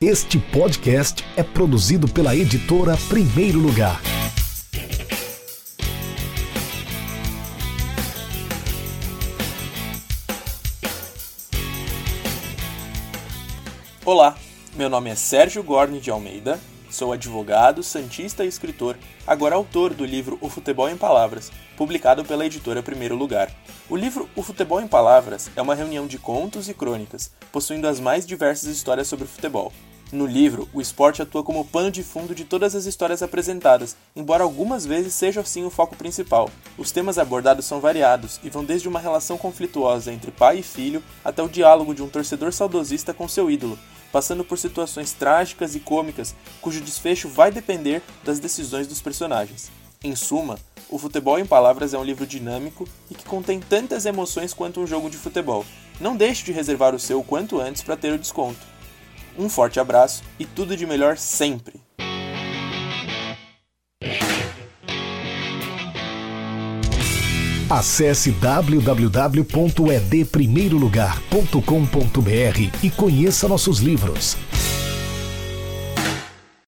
Este podcast é produzido pela editora Primeiro Lugar. Olá, meu nome é Sérgio Gorni de Almeida, sou advogado, santista e escritor, agora autor do livro O Futebol em Palavras, publicado pela editora Primeiro Lugar. O livro O Futebol em Palavras é uma reunião de contos e crônicas, possuindo as mais diversas histórias sobre futebol. No livro, o esporte atua como pano de fundo de todas as histórias apresentadas, embora algumas vezes seja assim o foco principal. Os temas abordados são variados e vão desde uma relação conflituosa entre pai e filho até o diálogo de um torcedor saudosista com seu ídolo, passando por situações trágicas e cômicas cujo desfecho vai depender das decisões dos personagens. Em suma, O Futebol em Palavras é um livro dinâmico e que contém tantas emoções quanto um jogo de futebol. Não deixe de reservar o seu quanto antes para ter o desconto. Um forte abraço e tudo de melhor sempre! Acesse www.edprimeirolugar.com.br e conheça nossos livros.